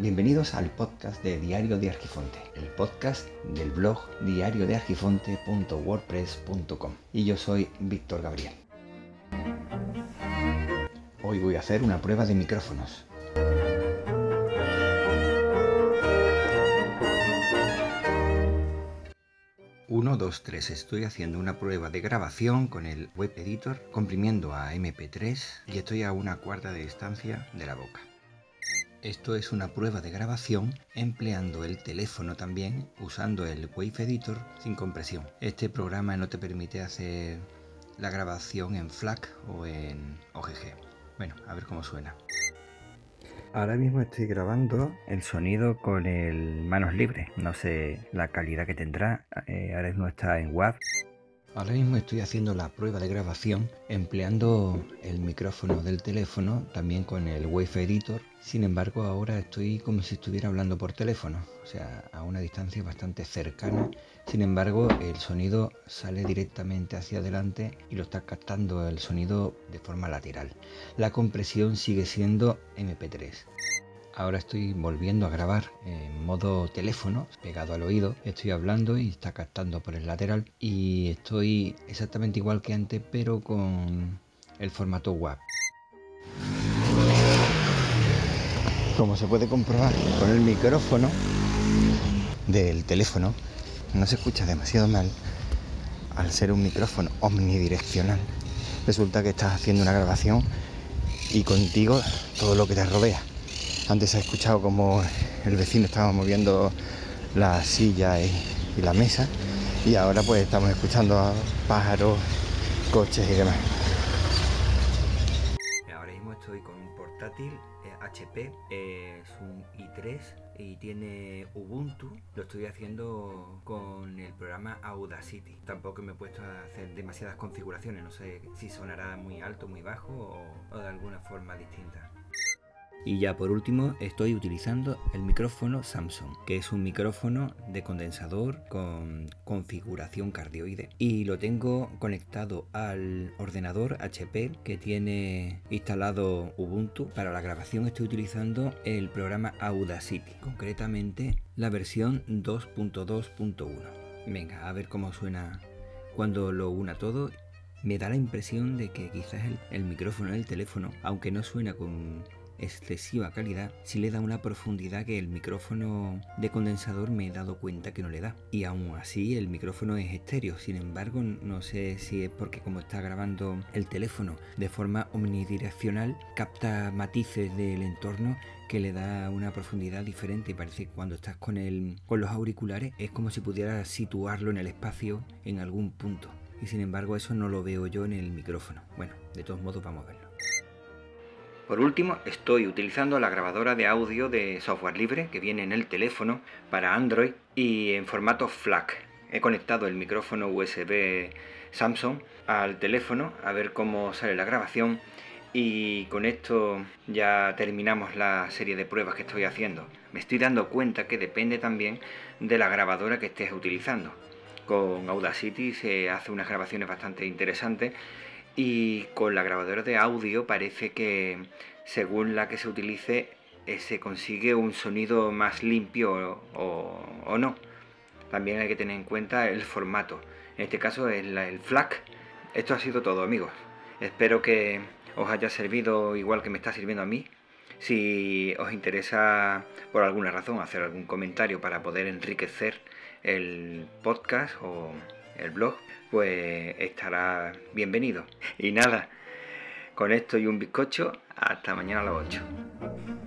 Bienvenidos al podcast de Diario de Argifonte, el podcast del blog diariodeargifonte.wordpress.com. Y yo soy Víctor Gabriel. Hoy voy a hacer una prueba de micrófonos. Uno, dos, tres. Estoy haciendo una prueba de grabación con el web editor, comprimiendo a MP3 y estoy a una cuarta de distancia de la boca. Esto es una prueba de grabación empleando el teléfono también usando el Wave Editor sin compresión. Este programa no te permite hacer la grabación en FLAC o en OGG. Bueno, a ver cómo suena. Ahora mismo estoy grabando el sonido con el manos libres. No sé la calidad que tendrá. Eh, ahora mismo está en WAV. Ahora mismo estoy haciendo la prueba de grabación empleando el micrófono del teléfono, también con el Wave Editor. Sin embargo, ahora estoy como si estuviera hablando por teléfono, o sea, a una distancia bastante cercana. Sin embargo, el sonido sale directamente hacia adelante y lo está captando el sonido de forma lateral. La compresión sigue siendo MP3. Ahora estoy volviendo a grabar en modo teléfono, pegado al oído. Estoy hablando y está captando por el lateral. Y estoy exactamente igual que antes, pero con el formato WAV. Como se puede comprobar con el micrófono del teléfono, no se escucha demasiado mal al ser un micrófono omnidireccional. Resulta que estás haciendo una grabación y contigo todo lo que te rodea. Antes he escuchado como el vecino estaba moviendo la silla y, la mesa y ahora pues estamos escuchando a pájaros, coches y demás. Ahora mismo estoy con un portátil HP, eh, es un i3 y tiene Ubuntu. Lo estoy haciendo con el programa Audacity. Tampoco me he puesto a hacer demasiadas configuraciones, no sé si sonará muy alto, muy bajo o de alguna forma distinta. Y ya por último estoy utilizando el micrófono Samsung, que es un micrófono de condensador con configuración cardioide. Y lo tengo conectado al ordenador HP que tiene instalado Ubuntu. Para la grabación estoy utilizando el programa Audacity, concretamente la versión 2.2.1. Venga, a ver cómo suena cuando lo una todo me da la impresión de que quizás el, micrófono del teléfono, aunque no suena con excesiva calidad, si le da una profundidad que el micrófono de condensador me he dado cuenta que no le da. Y aún así el micrófono es estéreo, sin embargo no sé si es porque como está grabando el teléfono de forma omnidireccional, capta matices del entorno que le da una profundidad diferente y parece que cuando estás con, el, con los auriculares es como si pudieras situarlo en el espacio en algún punto. Y sin embargo eso no lo veo yo en el micrófono. Bueno, de todos modos vamos a verlo. Por último, estoy utilizando la grabadora de audio de software libre que viene en el teléfono para Android y en formato FLAC. He conectado el micrófono USB Samsung al teléfono a ver cómo sale la grabación y con esto ya terminamos la serie de pruebas que estoy haciendo. Me estoy dando cuenta que depende también de la grabadora que estés utilizando. Con Audacity se hace unas grabaciones bastante interesantes y con la grabadora de audio parece que según la que se utilice eh, se consigue un sonido más limpio o, no. También hay que tener en cuenta el formato. En este caso el, el FLAC. Esto ha sido todo amigos. Espero que os haya servido igual que me está sirviendo a mí. Si os interesa por alguna razón hacer algún comentario para poder enriquecer el podcast o el blog, pues estará bienvenido. Y nada, con esto y un bizcocho, hasta mañana a las 8.